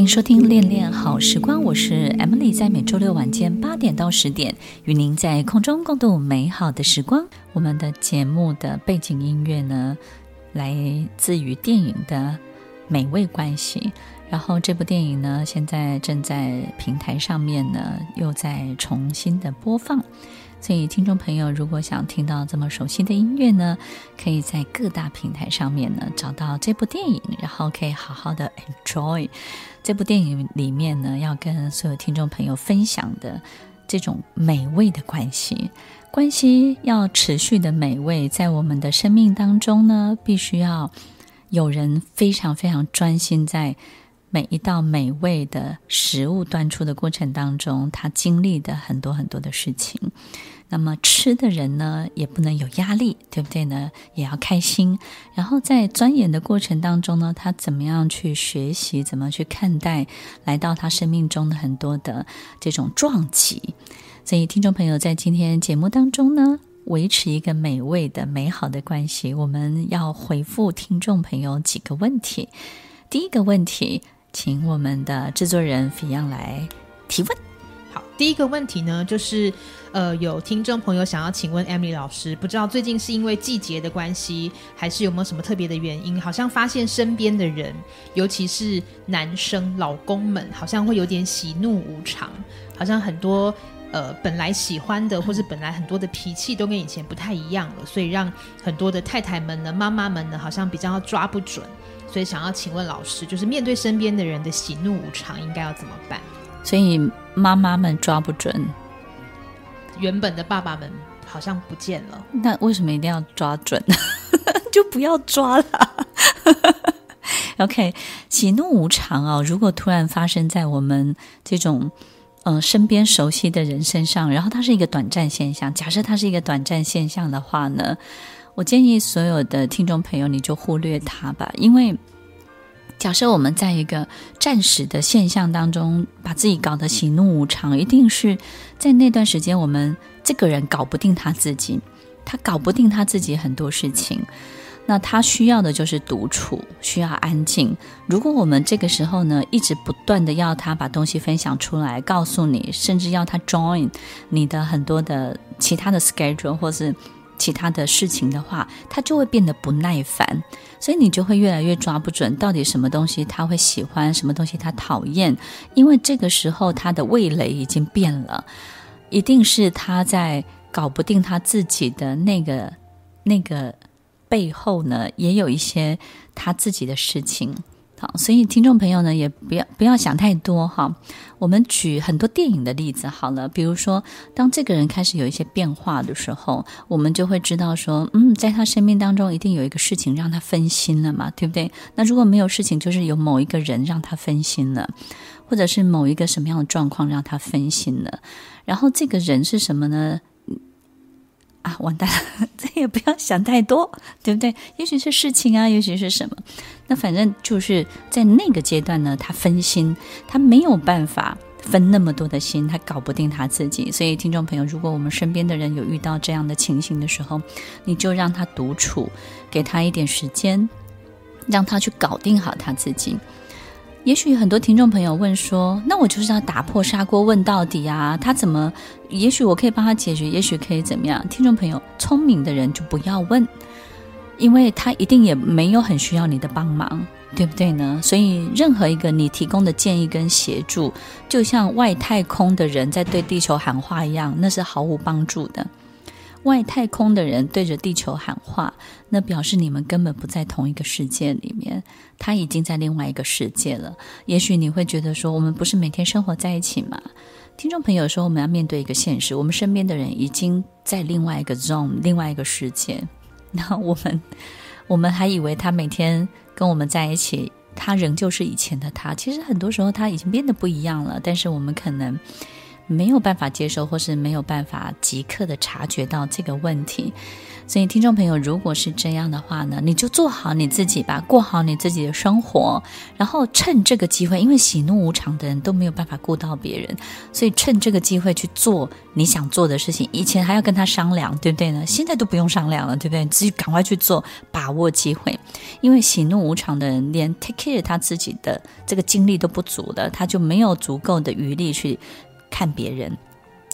欢迎收听《恋恋好时光》，我是 Emily，在每周六晚间八点到十点，与您在空中共度美好的时光。我们的节目的背景音乐呢，来自于电影的《美味关系》，然后这部电影呢，现在正在平台上面呢，又在重新的播放。所以，听众朋友，如果想听到这么熟悉的音乐呢，可以在各大平台上面呢找到这部电影，然后可以好好的 enjoy 这部电影里面呢要跟所有听众朋友分享的这种美味的关系。关系要持续的美味，在我们的生命当中呢，必须要有人非常非常专心在。每一道美味的食物端出的过程当中，他经历的很多很多的事情。那么吃的人呢，也不能有压力，对不对呢？也要开心。然后在钻研的过程当中呢，他怎么样去学习，怎么去看待来到他生命中的很多的这种撞击。所以，听众朋友在今天节目当中呢，维持一个美味的美好的关系，我们要回复听众朋友几个问题。第一个问题。请我们的制作人 f i 来提问。好，第一个问题呢，就是呃，有听众朋友想要请问 Emily 老师，不知道最近是因为季节的关系，还是有没有什么特别的原因？好像发现身边的人，尤其是男生老公们，好像会有点喜怒无常，好像很多呃本来喜欢的，或是本来很多的脾气都跟以前不太一样了，所以让很多的太太们呢、妈妈们呢，好像比较抓不准。所以想要请问老师，就是面对身边的人的喜怒无常，应该要怎么办？所以妈妈们抓不准，原本的爸爸们好像不见了。那为什么一定要抓准？就不要抓了。OK，喜怒无常哦，如果突然发生在我们这种嗯、呃、身边熟悉的人身上，然后它是一个短暂现象。假设它是一个短暂现象的话呢？我建议所有的听众朋友，你就忽略它吧，因为假设我们在一个暂时的现象当中，把自己搞得喜怒无常，一定是在那段时间，我们这个人搞不定他自己，他搞不定他自己很多事情，那他需要的就是独处，需要安静。如果我们这个时候呢，一直不断的要他把东西分享出来，告诉你，甚至要他 join 你的很多的其他的 schedule 或是。其他的事情的话，他就会变得不耐烦，所以你就会越来越抓不准到底什么东西他会喜欢，什么东西他讨厌，因为这个时候他的味蕾已经变了，一定是他在搞不定他自己的那个那个背后呢，也有一些他自己的事情。好，所以听众朋友呢，也不要不要想太多哈。我们举很多电影的例子好了，比如说，当这个人开始有一些变化的时候，我们就会知道说，嗯，在他生命当中一定有一个事情让他分心了嘛，对不对？那如果没有事情，就是有某一个人让他分心了，或者是某一个什么样的状况让他分心了。然后这个人是什么呢？啊，完蛋了，这也不要想太多，对不对？也许是事情啊，也许是什么，那反正就是在那个阶段呢，他分心，他没有办法分那么多的心，他搞不定他自己。所以，听众朋友，如果我们身边的人有遇到这样的情形的时候，你就让他独处，给他一点时间，让他去搞定好他自己。也许很多听众朋友问说：“那我就是要打破砂锅问到底啊？他怎么？也许我可以帮他解决，也许可以怎么样？”听众朋友，聪明的人就不要问，因为他一定也没有很需要你的帮忙，对不对呢？所以，任何一个你提供的建议跟协助，就像外太空的人在对地球喊话一样，那是毫无帮助的。外太空的人对着地球喊话，那表示你们根本不在同一个世界里面，他已经在另外一个世界了。也许你会觉得说，我们不是每天生活在一起吗？听众朋友说，我们要面对一个现实，我们身边的人已经在另外一个 zone，另外一个世界。那我们，我们还以为他每天跟我们在一起，他仍旧是以前的他。其实很多时候他已经变得不一样了，但是我们可能。没有办法接受，或是没有办法即刻的察觉到这个问题。所以，听众朋友，如果是这样的话呢，你就做好你自己吧，过好你自己的生活，然后趁这个机会，因为喜怒无常的人都没有办法顾到别人，所以趁这个机会去做你想做的事情。以前还要跟他商量，对不对呢？现在都不用商量了，对不对？自己赶快去做，把握机会。因为喜怒无常的人，连 take care 他自己的这个精力都不足的，他就没有足够的余力去看别人、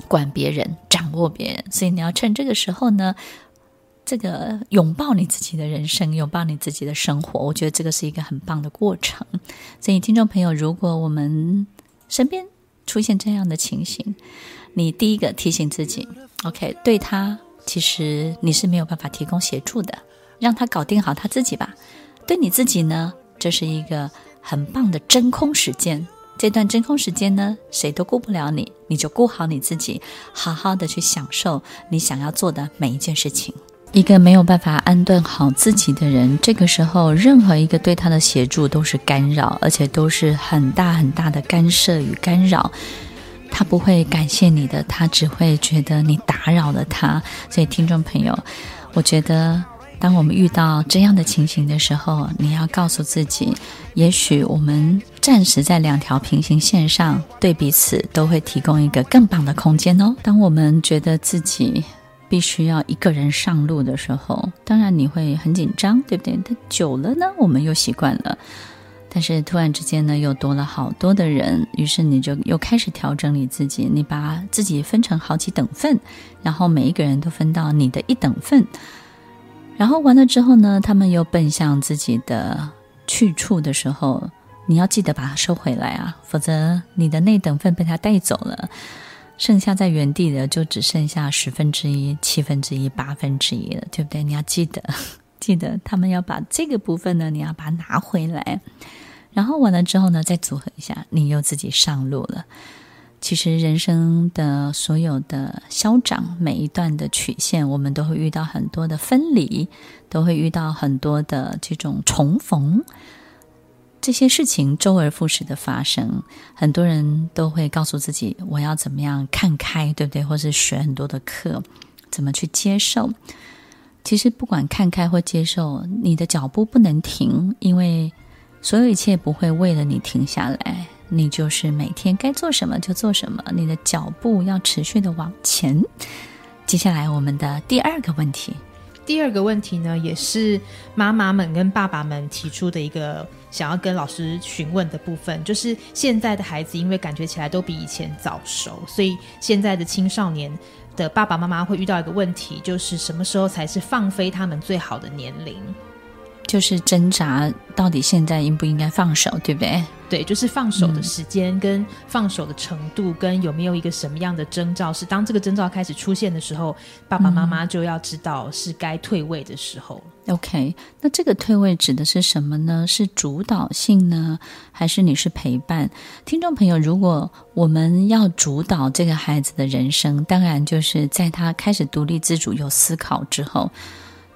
管别人、掌握别人。所以你要趁这个时候呢。这个拥抱你自己的人生，拥抱你自己的生活，我觉得这个是一个很棒的过程。所以，听众朋友，如果我们身边出现这样的情形，你第一个提醒自己，OK，对他其实你是没有办法提供协助的，让他搞定好他自己吧。对你自己呢，这是一个很棒的真空时间。这段真空时间呢，谁都顾不了你，你就顾好你自己，好好的去享受你想要做的每一件事情。一个没有办法安顿好自己的人，这个时候任何一个对他的协助都是干扰，而且都是很大很大的干涉与干扰。他不会感谢你的，他只会觉得你打扰了他。所以，听众朋友，我觉得当我们遇到这样的情形的时候，你要告诉自己，也许我们暂时在两条平行线上，对彼此都会提供一个更棒的空间哦。当我们觉得自己必须要一个人上路的时候，当然你会很紧张，对不对？但久了呢，我们又习惯了。但是突然之间呢，又多了好多的人，于是你就又开始调整你自己，你把自己分成好几等份，然后每一个人都分到你的一等份。然后完了之后呢，他们又奔向自己的去处的时候，你要记得把它收回来啊，否则你的那等份被他带走了。剩下在原地的就只剩下十分之一、七分之一、八分之一了，对不对？你要记得，记得他们要把这个部分呢，你要把它拿回来，然后完了之后呢，再组合一下，你又自己上路了。其实人生的所有的消长，每一段的曲线，我们都会遇到很多的分离，都会遇到很多的这种重逢。这些事情周而复始的发生，很多人都会告诉自己：“我要怎么样看开，对不对？”或是学很多的课，怎么去接受？其实不管看开或接受，你的脚步不能停，因为所有一切不会为了你停下来。你就是每天该做什么就做什么，你的脚步要持续的往前。接下来，我们的第二个问题。第二个问题呢，也是妈妈们跟爸爸们提出的一个想要跟老师询问的部分，就是现在的孩子因为感觉起来都比以前早熟，所以现在的青少年的爸爸妈妈会遇到一个问题，就是什么时候才是放飞他们最好的年龄？就是挣扎，到底现在应不应该放手，对不对？对，就是放手的时间跟放手的程度，跟有没有一个什么样的征兆，是当这个征兆开始出现的时候，爸爸妈妈就要知道是该退位的时候。OK，那这个退位指的是什么呢？是主导性呢，还是你是陪伴？听众朋友，如果我们要主导这个孩子的人生，当然就是在他开始独立自主、有思考之后。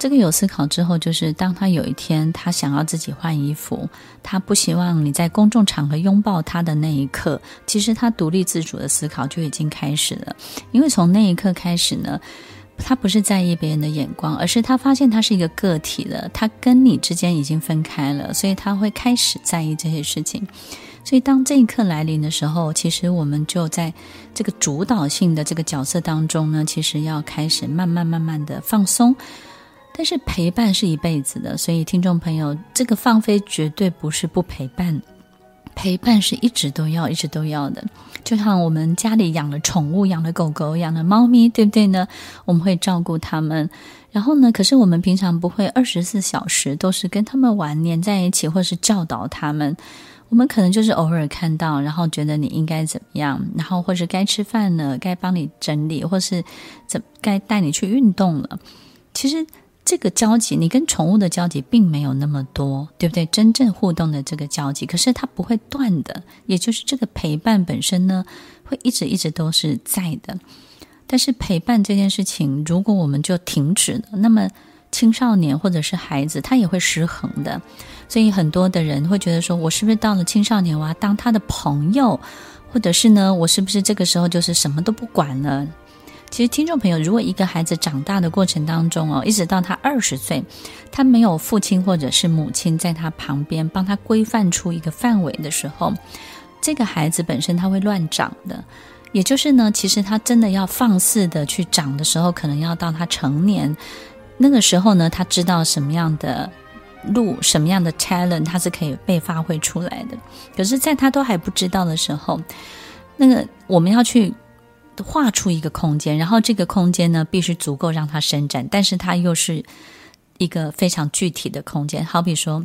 这个有思考之后，就是当他有一天他想要自己换衣服，他不希望你在公众场合拥抱他的那一刻，其实他独立自主的思考就已经开始了。因为从那一刻开始呢，他不是在意别人的眼光，而是他发现他是一个个体了，他跟你之间已经分开了，所以他会开始在意这些事情。所以当这一刻来临的时候，其实我们就在这个主导性的这个角色当中呢，其实要开始慢慢慢慢的放松。但是陪伴是一辈子的，所以听众朋友，这个放飞绝对不是不陪伴，陪伴是一直都要、一直都要的。就像我们家里养了宠物，养了狗狗，养了猫咪，对不对呢？我们会照顾它们，然后呢，可是我们平常不会二十四小时都是跟他们玩、黏在一起，或是教导他们。我们可能就是偶尔看到，然后觉得你应该怎么样，然后或是该吃饭了，该帮你整理，或是怎该带你去运动了。其实。这个交集，你跟宠物的交集并没有那么多，对不对？真正互动的这个交集，可是它不会断的，也就是这个陪伴本身呢，会一直一直都是在的。但是陪伴这件事情，如果我们就停止了，那么青少年或者是孩子，他也会失衡的。所以很多的人会觉得说，我是不是到了青少年，我要当他的朋友？或者是呢，我是不是这个时候就是什么都不管了？其实，听众朋友，如果一个孩子长大的过程当中哦，一直到他二十岁，他没有父亲或者是母亲在他旁边帮他规范出一个范围的时候，这个孩子本身他会乱长的。也就是呢，其实他真的要放肆的去长的时候，可能要到他成年那个时候呢，他知道什么样的路、什么样的 talent，他是可以被发挥出来的。可是，在他都还不知道的时候，那个我们要去。画出一个空间，然后这个空间呢，必须足够让它伸展，但是它又是一个非常具体的空间。好比说，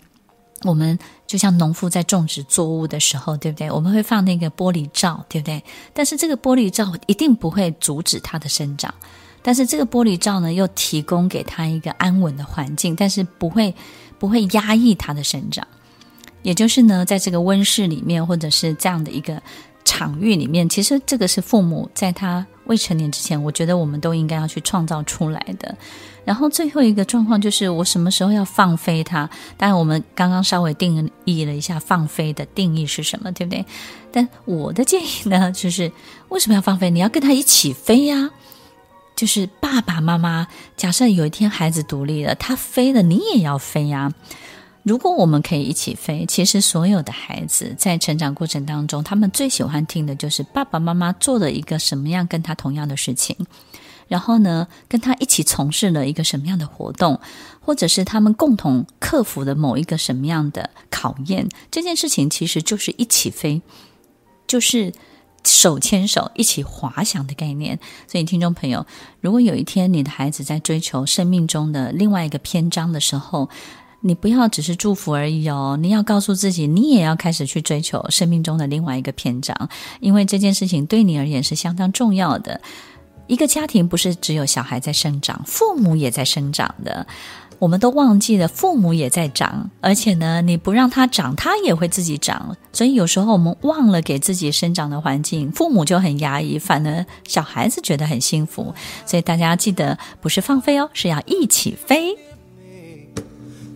我们就像农夫在种植作物的时候，对不对？我们会放那个玻璃罩，对不对？但是这个玻璃罩一定不会阻止它的生长，但是这个玻璃罩呢，又提供给它一个安稳的环境，但是不会不会压抑它的生长。也就是呢，在这个温室里面，或者是这样的一个。场域里面，其实这个是父母在他未成年之前，我觉得我们都应该要去创造出来的。然后最后一个状况就是，我什么时候要放飞他？当然，我们刚刚稍微定义了一下放飞的定义是什么，对不对？但我的建议呢，就是为什么要放飞？你要跟他一起飞呀！就是爸爸妈妈，假设有一天孩子独立了，他飞了，你也要飞呀。如果我们可以一起飞，其实所有的孩子在成长过程当中，他们最喜欢听的就是爸爸妈妈做了一个什么样跟他同样的事情，然后呢，跟他一起从事了一个什么样的活动，或者是他们共同克服了某一个什么样的考验。这件事情其实就是一起飞，就是手牵手一起滑翔的概念。所以，听众朋友，如果有一天你的孩子在追求生命中的另外一个篇章的时候，你不要只是祝福而已哦，你要告诉自己，你也要开始去追求生命中的另外一个篇章，因为这件事情对你而言是相当重要的。一个家庭不是只有小孩在生长，父母也在生长的。我们都忘记了，父母也在长，而且呢，你不让他长，他也会自己长。所以有时候我们忘了给自己生长的环境，父母就很压抑，反而小孩子觉得很幸福。所以大家记得，不是放飞哦，是要一起飞。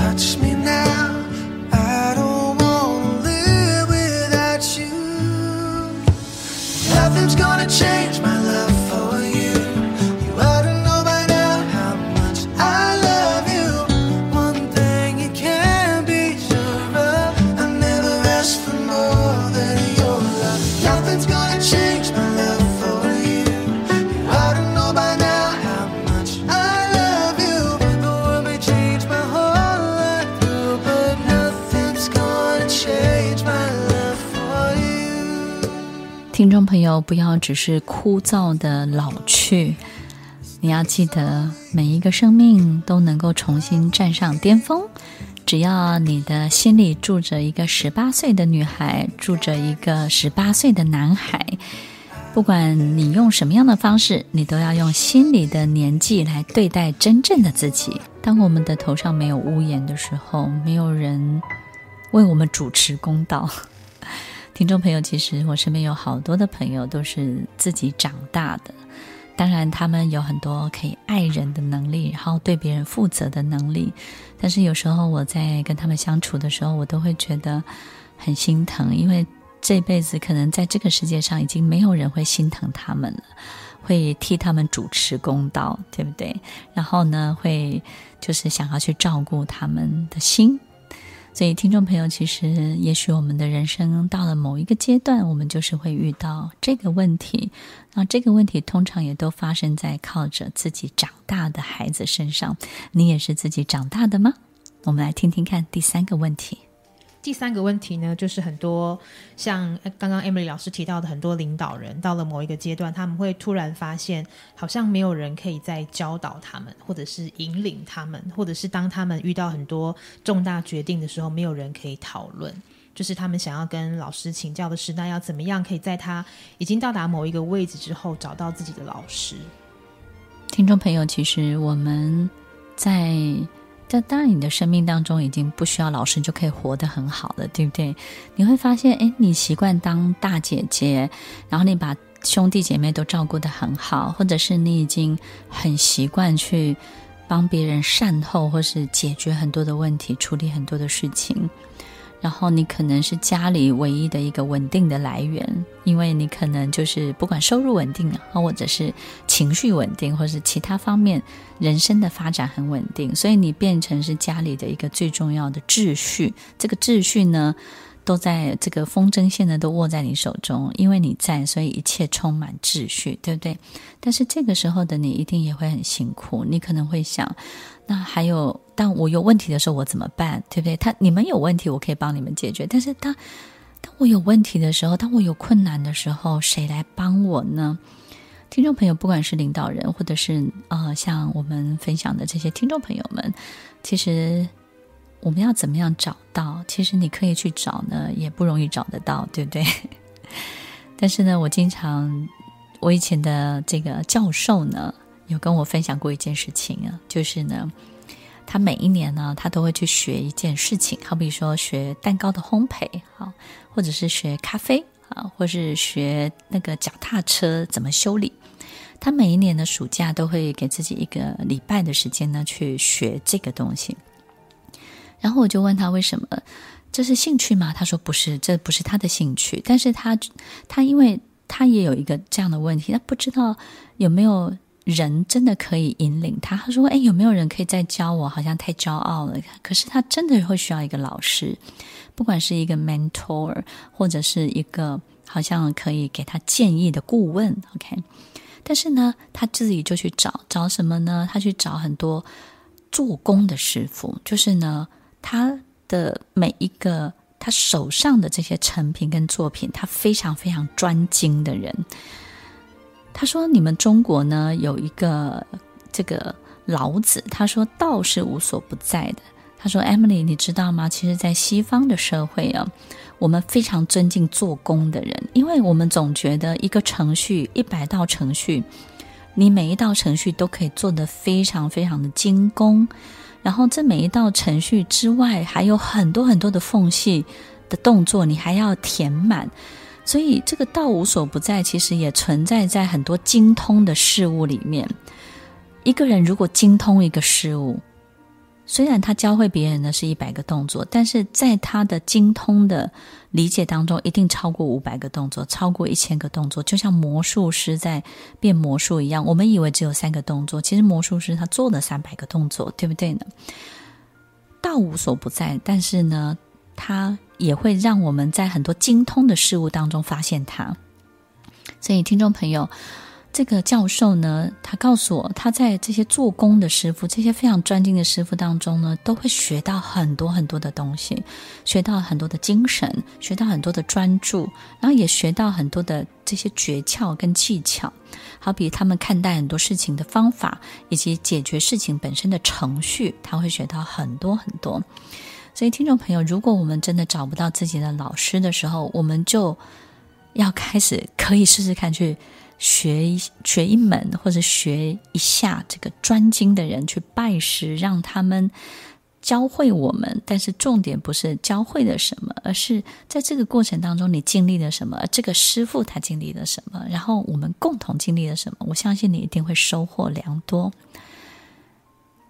such 不要只是枯燥的老去，你要记得，每一个生命都能够重新站上巅峰。只要你的心里住着一个十八岁的女孩，住着一个十八岁的男孩，不管你用什么样的方式，你都要用心里的年纪来对待真正的自己。当我们的头上没有屋檐的时候，没有人为我们主持公道。听众朋友，其实我身边有好多的朋友都是自己长大的，当然他们有很多可以爱人的能力，然后对别人负责的能力。但是有时候我在跟他们相处的时候，我都会觉得很心疼，因为这辈子可能在这个世界上已经没有人会心疼他们了，会替他们主持公道，对不对？然后呢，会就是想要去照顾他们的心。所以，听众朋友，其实也许我们的人生到了某一个阶段，我们就是会遇到这个问题。那这个问题通常也都发生在靠着自己长大的孩子身上。你也是自己长大的吗？我们来听听看第三个问题。第三个问题呢，就是很多像刚刚 Emily 老师提到的，很多领导人到了某一个阶段，他们会突然发现，好像没有人可以再教导他们，或者是引领他们，或者是当他们遇到很多重大决定的时候，没有人可以讨论。就是他们想要跟老师请教的是，那要怎么样可以在他已经到达某一个位置之后，找到自己的老师？听众朋友，其实我们在在当然你的生命当中已经不需要老师就可以活得很好了，对不对？你会发现，哎，你习惯当大姐姐，然后你把兄弟姐妹都照顾得很好，或者是你已经很习惯去帮别人善后，或是解决很多的问题，处理很多的事情。然后你可能是家里唯一的一个稳定的来源，因为你可能就是不管收入稳定啊，或者是情绪稳定，或者是其他方面人生的发展很稳定，所以你变成是家里的一个最重要的秩序。这个秩序呢，都在这个风筝线呢，都握在你手中，因为你在，所以一切充满秩序，对不对？但是这个时候的你一定也会很辛苦，你可能会想，那还有，当我有问题的时候，我怎么办？对不对？他你们有问题，我可以帮你们解决。但是当当我有问题的时候，当我有困难的时候，谁来帮我呢？听众朋友，不管是领导人，或者是呃，像我们分享的这些听众朋友们，其实。我们要怎么样找到？其实你可以去找呢，也不容易找得到，对不对？但是呢，我经常，我以前的这个教授呢，有跟我分享过一件事情啊，就是呢，他每一年呢，他都会去学一件事情，好比说学蛋糕的烘焙，好，或者是学咖啡啊，或是学那个脚踏车怎么修理。他每一年的暑假都会给自己一个礼拜的时间呢，去学这个东西。然后我就问他为什么，这是兴趣吗？他说不是，这不是他的兴趣。但是他他因为他也有一个这样的问题，他不知道有没有人真的可以引领他。他说：“哎，有没有人可以再教我？好像太骄傲了。”可是他真的会需要一个老师，不管是一个 mentor 或者是一个好像可以给他建议的顾问。OK，但是呢，他自己就去找找什么呢？他去找很多做工的师傅，就是呢。他的每一个他手上的这些成品跟作品，他非常非常专精的人。他说：“你们中国呢，有一个这个老子，他说道是无所不在的。他说，Emily，你知道吗？其实，在西方的社会啊，我们非常尊敬做工的人，因为我们总觉得一个程序一百道程序，你每一道程序都可以做得非常非常的精工。”然后，这每一道程序之外，还有很多很多的缝隙的动作，你还要填满。所以，这个道无所不在，其实也存在在很多精通的事物里面。一个人如果精通一个事物，虽然他教会别人的是一百个动作，但是在他的精通的理解当中，一定超过五百个动作，超过一千个动作。就像魔术师在变魔术一样，我们以为只有三个动作，其实魔术师他做了三百个动作，对不对呢？道无所不在，但是呢，他也会让我们在很多精通的事物当中发现它。所以，听众朋友。这个教授呢，他告诉我，他在这些做工的师傅、这些非常专精的师傅当中呢，都会学到很多很多的东西，学到很多的精神，学到很多的专注，然后也学到很多的这些诀窍跟技巧，好比他们看待很多事情的方法，以及解决事情本身的程序，他会学到很多很多。所以，听众朋友，如果我们真的找不到自己的老师的时候，我们就要开始可以试试看去。学一学一门，或者学一下这个专精的人去拜师，让他们教会我们。但是重点不是教会了什么，而是在这个过程当中你经历了什么，这个师傅他经历了什么，然后我们共同经历了什么。我相信你一定会收获良多。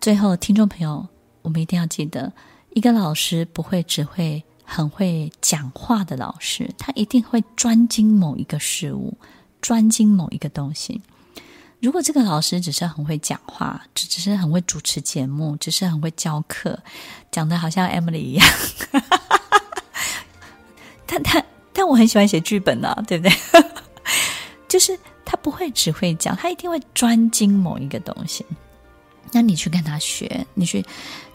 最后，听众朋友，我们一定要记得，一个老师不会只会很会讲话的老师，他一定会专精某一个事物。专精某一个东西。如果这个老师只是很会讲话，只只是很会主持节目，只是很会教课，讲的好像 Emily 一样，但但但我很喜欢写剧本啊，对不对？就是他不会只会讲，他一定会专精某一个东西。那你去跟他学，你去。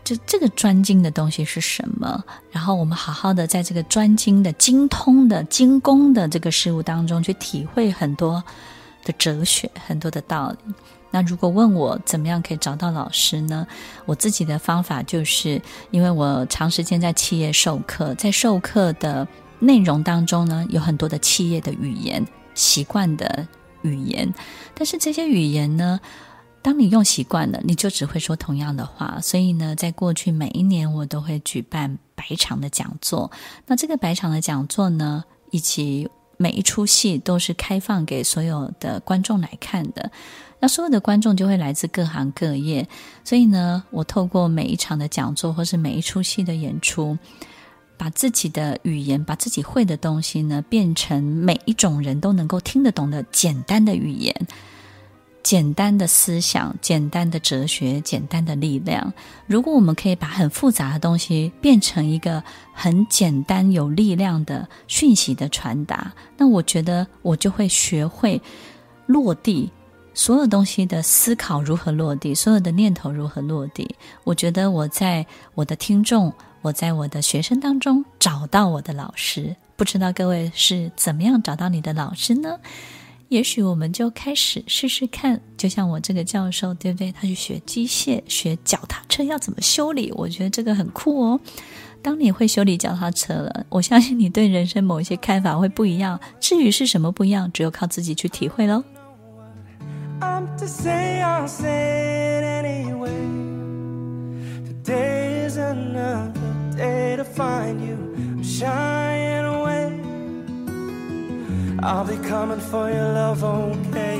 就这个专精的东西是什么？然后我们好好的在这个专精的、精通的、精工的这个事物当中去体会很多的哲学、很多的道理。那如果问我怎么样可以找到老师呢？我自己的方法就是，因为我长时间在企业授课，在授课的内容当中呢，有很多的企业的语言、习惯的语言，但是这些语言呢，当你用习惯了，你就只会说同样的话。所以呢，在过去每一年，我都会举办百场的讲座。那这个百场的讲座呢，以及每一出戏都是开放给所有的观众来看的。那所有的观众就会来自各行各业。所以呢，我透过每一场的讲座或是每一出戏的演出，把自己的语言，把自己会的东西呢，变成每一种人都能够听得懂的简单的语言。简单的思想，简单的哲学，简单的力量。如果我们可以把很复杂的东西变成一个很简单有力量的讯息的传达，那我觉得我就会学会落地，所有东西的思考如何落地，所有的念头如何落地。我觉得我在我的听众，我在我的学生当中找到我的老师。不知道各位是怎么样找到你的老师呢？也许我们就开始试试看，就像我这个教授，对不对？他去学机械，学脚踏车要怎么修理，我觉得这个很酷哦。当你会修理脚踏车了，我相信你对人生某一些看法会不一样。至于是什么不一样，只有靠自己去体会喽。I'll be coming for your love, okay?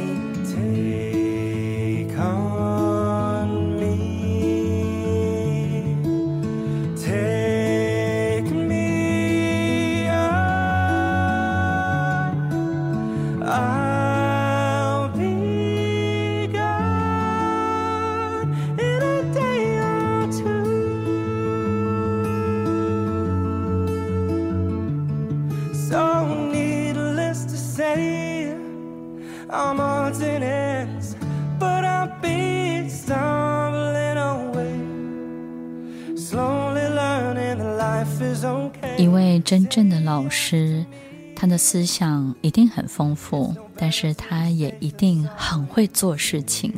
真正的老师，他的思想一定很丰富，但是他也一定很会做事情。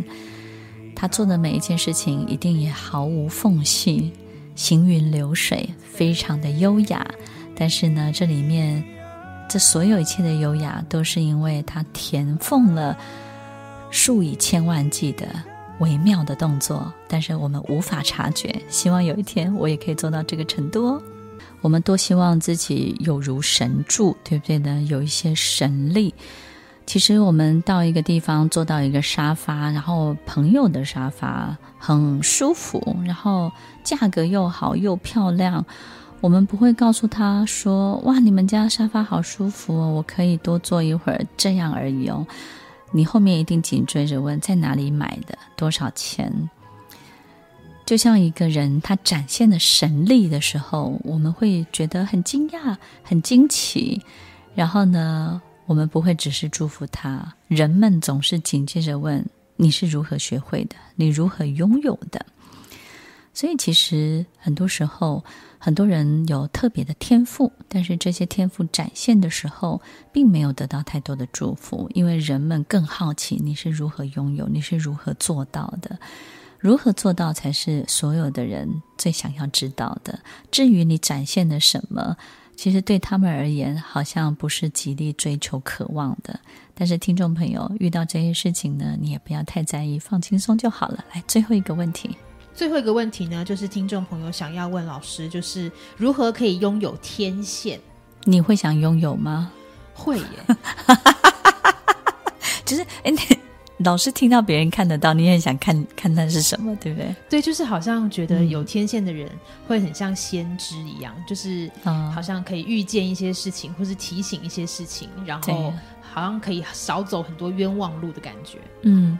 他做的每一件事情一定也毫无缝隙，行云流水，非常的优雅。但是呢，这里面这所有一切的优雅，都是因为他填缝了数以千万计的微妙的动作，但是我们无法察觉。希望有一天我也可以做到这个程度哦。我们多希望自己有如神助，对不对呢？有一些神力。其实我们到一个地方，坐到一个沙发，然后朋友的沙发很舒服，然后价格又好又漂亮，我们不会告诉他说：“哇，你们家沙发好舒服哦，我可以多坐一会儿。”这样而已哦。你后面一定紧追着问：在哪里买的？多少钱？就像一个人他展现的神力的时候，我们会觉得很惊讶、很惊奇。然后呢，我们不会只是祝福他，人们总是紧接着问：你是如何学会的？你如何拥有的？所以，其实很多时候，很多人有特别的天赋，但是这些天赋展现的时候，并没有得到太多的祝福，因为人们更好奇你是如何拥有，你是如何做到的。如何做到才是所有的人最想要知道的。至于你展现的什么，其实对他们而言好像不是极力追求、渴望的。但是听众朋友遇到这些事情呢，你也不要太在意，放轻松就好了。来，最后一个问题，最后一个问题呢，就是听众朋友想要问老师，就是如何可以拥有天线？你会想拥有吗？会耶，就是哎。欸老是听到别人看得到，你也很想看看那是什么，对不对？对，就是好像觉得有天线的人会很像先知一样，嗯、就是好像可以预见一些事情，或是提醒一些事情，然后好像可以少走很多冤枉路的感觉。嗯，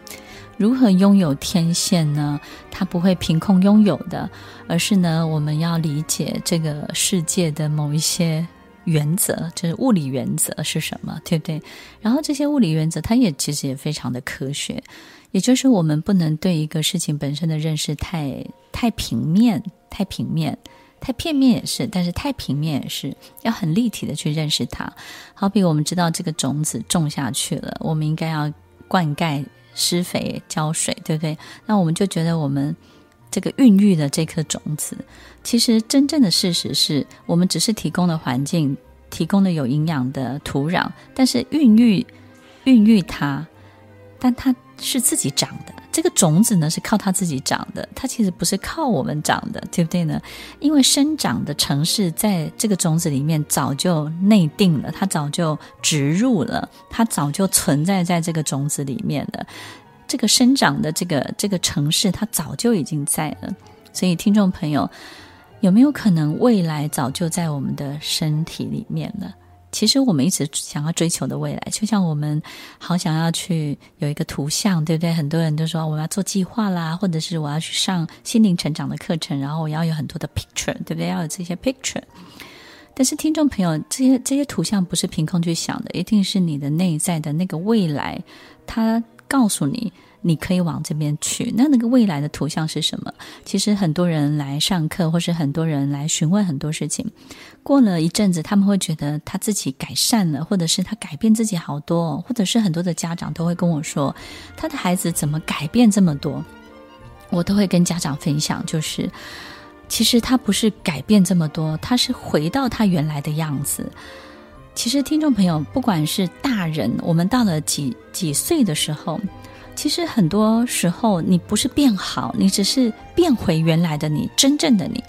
如何拥有天线呢？它不会凭空拥有的，而是呢，我们要理解这个世界的某一些。原则就是物理原则是什么，对不对？然后这些物理原则，它也其实也非常的科学，也就是我们不能对一个事情本身的认识太太平面、太平面、太片面也是，但是太平面也是要很立体的去认识它。好比我们知道这个种子种下去了，我们应该要灌溉。施肥浇水，对不对？那我们就觉得我们这个孕育的这颗种子，其实真正的事实是我们只是提供了环境，提供了有营养的土壤，但是孕育孕育它，但它是自己长的。这个种子呢，是靠它自己长的，它其实不是靠我们长的，对不对呢？因为生长的城市在这个种子里面早就内定了，它早就植入了，它早就存在在这个种子里面了。这个生长的这个这个城市，它早就已经在了。所以，听众朋友，有没有可能未来早就在我们的身体里面了？其实我们一直想要追求的未来，就像我们好想要去有一个图像，对不对？很多人都说我要做计划啦，或者是我要去上心灵成长的课程，然后我要有很多的 picture，对不对？要有这些 picture。但是听众朋友，这些这些图像不是凭空去想的，一定是你的内在的那个未来，它告诉你。你可以往这边去，那那个未来的图像是什么？其实很多人来上课，或是很多人来询问很多事情，过了一阵子，他们会觉得他自己改善了，或者是他改变自己好多，或者是很多的家长都会跟我说，他的孩子怎么改变这么多？我都会跟家长分享，就是其实他不是改变这么多，他是回到他原来的样子。其实听众朋友，不管是大人，我们到了几几岁的时候。其实很多时候，你不是变好，你只是变回原来的你，真正的你。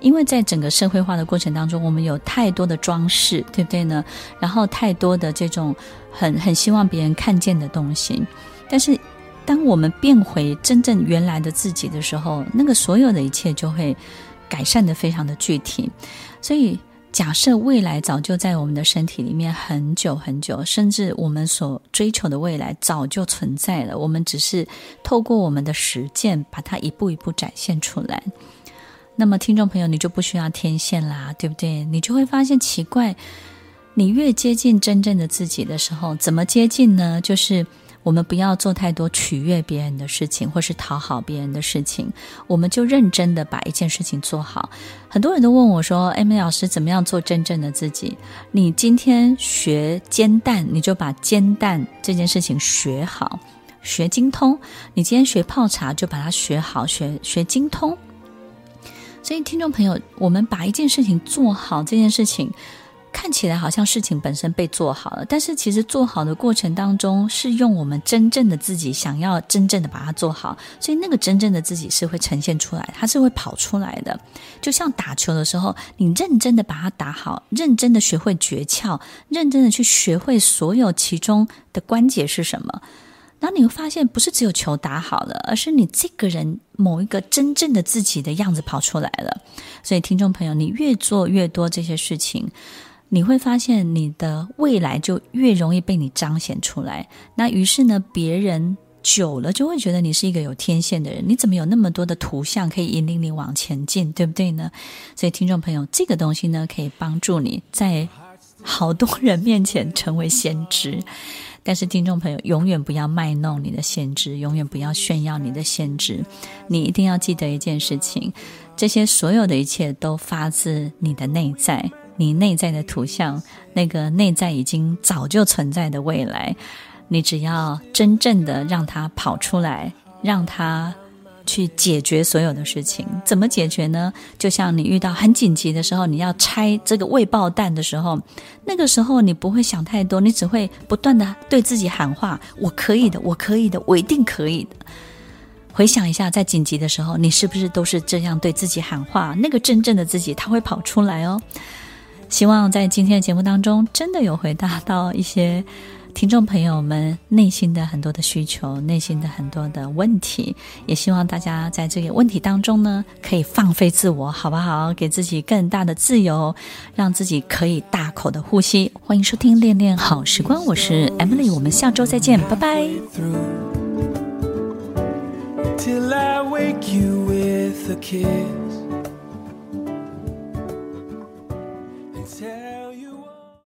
因为在整个社会化的过程当中，我们有太多的装饰，对不对呢？然后太多的这种很很希望别人看见的东西。但是，当我们变回真正原来的自己的时候，那个所有的一切就会改善得非常的具体。所以。假设未来早就在我们的身体里面很久很久，甚至我们所追求的未来早就存在了，我们只是透过我们的实践把它一步一步展现出来。那么，听众朋友，你就不需要天线啦，对不对？你就会发现奇怪，你越接近真正的自己的时候，怎么接近呢？就是。我们不要做太多取悦别人的事情，或是讨好别人的事情，我们就认真的把一件事情做好。很多人都问我说：“Emily 老师，怎么样做真正的自己？”你今天学煎蛋，你就把煎蛋这件事情学好，学精通；你今天学泡茶，就把它学好，学学精通。所以，听众朋友，我们把一件事情做好，这件事情。看起来好像事情本身被做好了，但是其实做好的过程当中是用我们真正的自己想要真正的把它做好，所以那个真正的自己是会呈现出来，它是会跑出来的。就像打球的时候，你认真的把它打好，认真的学会诀窍，认真的去学会所有其中的关节是什么，然后你会发现不是只有球打好了，而是你这个人某一个真正的自己的样子跑出来了。所以听众朋友，你越做越多这些事情。你会发现，你的未来就越容易被你彰显出来。那于是呢，别人久了就会觉得你是一个有天线的人。你怎么有那么多的图像可以引领你往前进，对不对呢？所以，听众朋友，这个东西呢，可以帮助你在好多人面前成为先知。但是，听众朋友，永远不要卖弄你的先知，永远不要炫耀你的先知。你一定要记得一件事情：这些所有的一切都发自你的内在。你内在的图像，那个内在已经早就存在的未来，你只要真正的让它跑出来，让它去解决所有的事情。怎么解决呢？就像你遇到很紧急的时候，你要拆这个未爆弹的时候，那个时候你不会想太多，你只会不断的对自己喊话：“我可以的，我可以的，我一定可以的。”回想一下，在紧急的时候，你是不是都是这样对自己喊话？那个真正的自己，他会跑出来哦。希望在今天的节目当中，真的有回答到一些听众朋友们内心的很多的需求，内心的很多的问题。也希望大家在这个问题当中呢，可以放飞自我，好不好？给自己更大的自由，让自己可以大口的呼吸。欢迎收听《恋恋好时光》，我是 Emily，我们下周再见，拜拜。Till I wake you with a kiss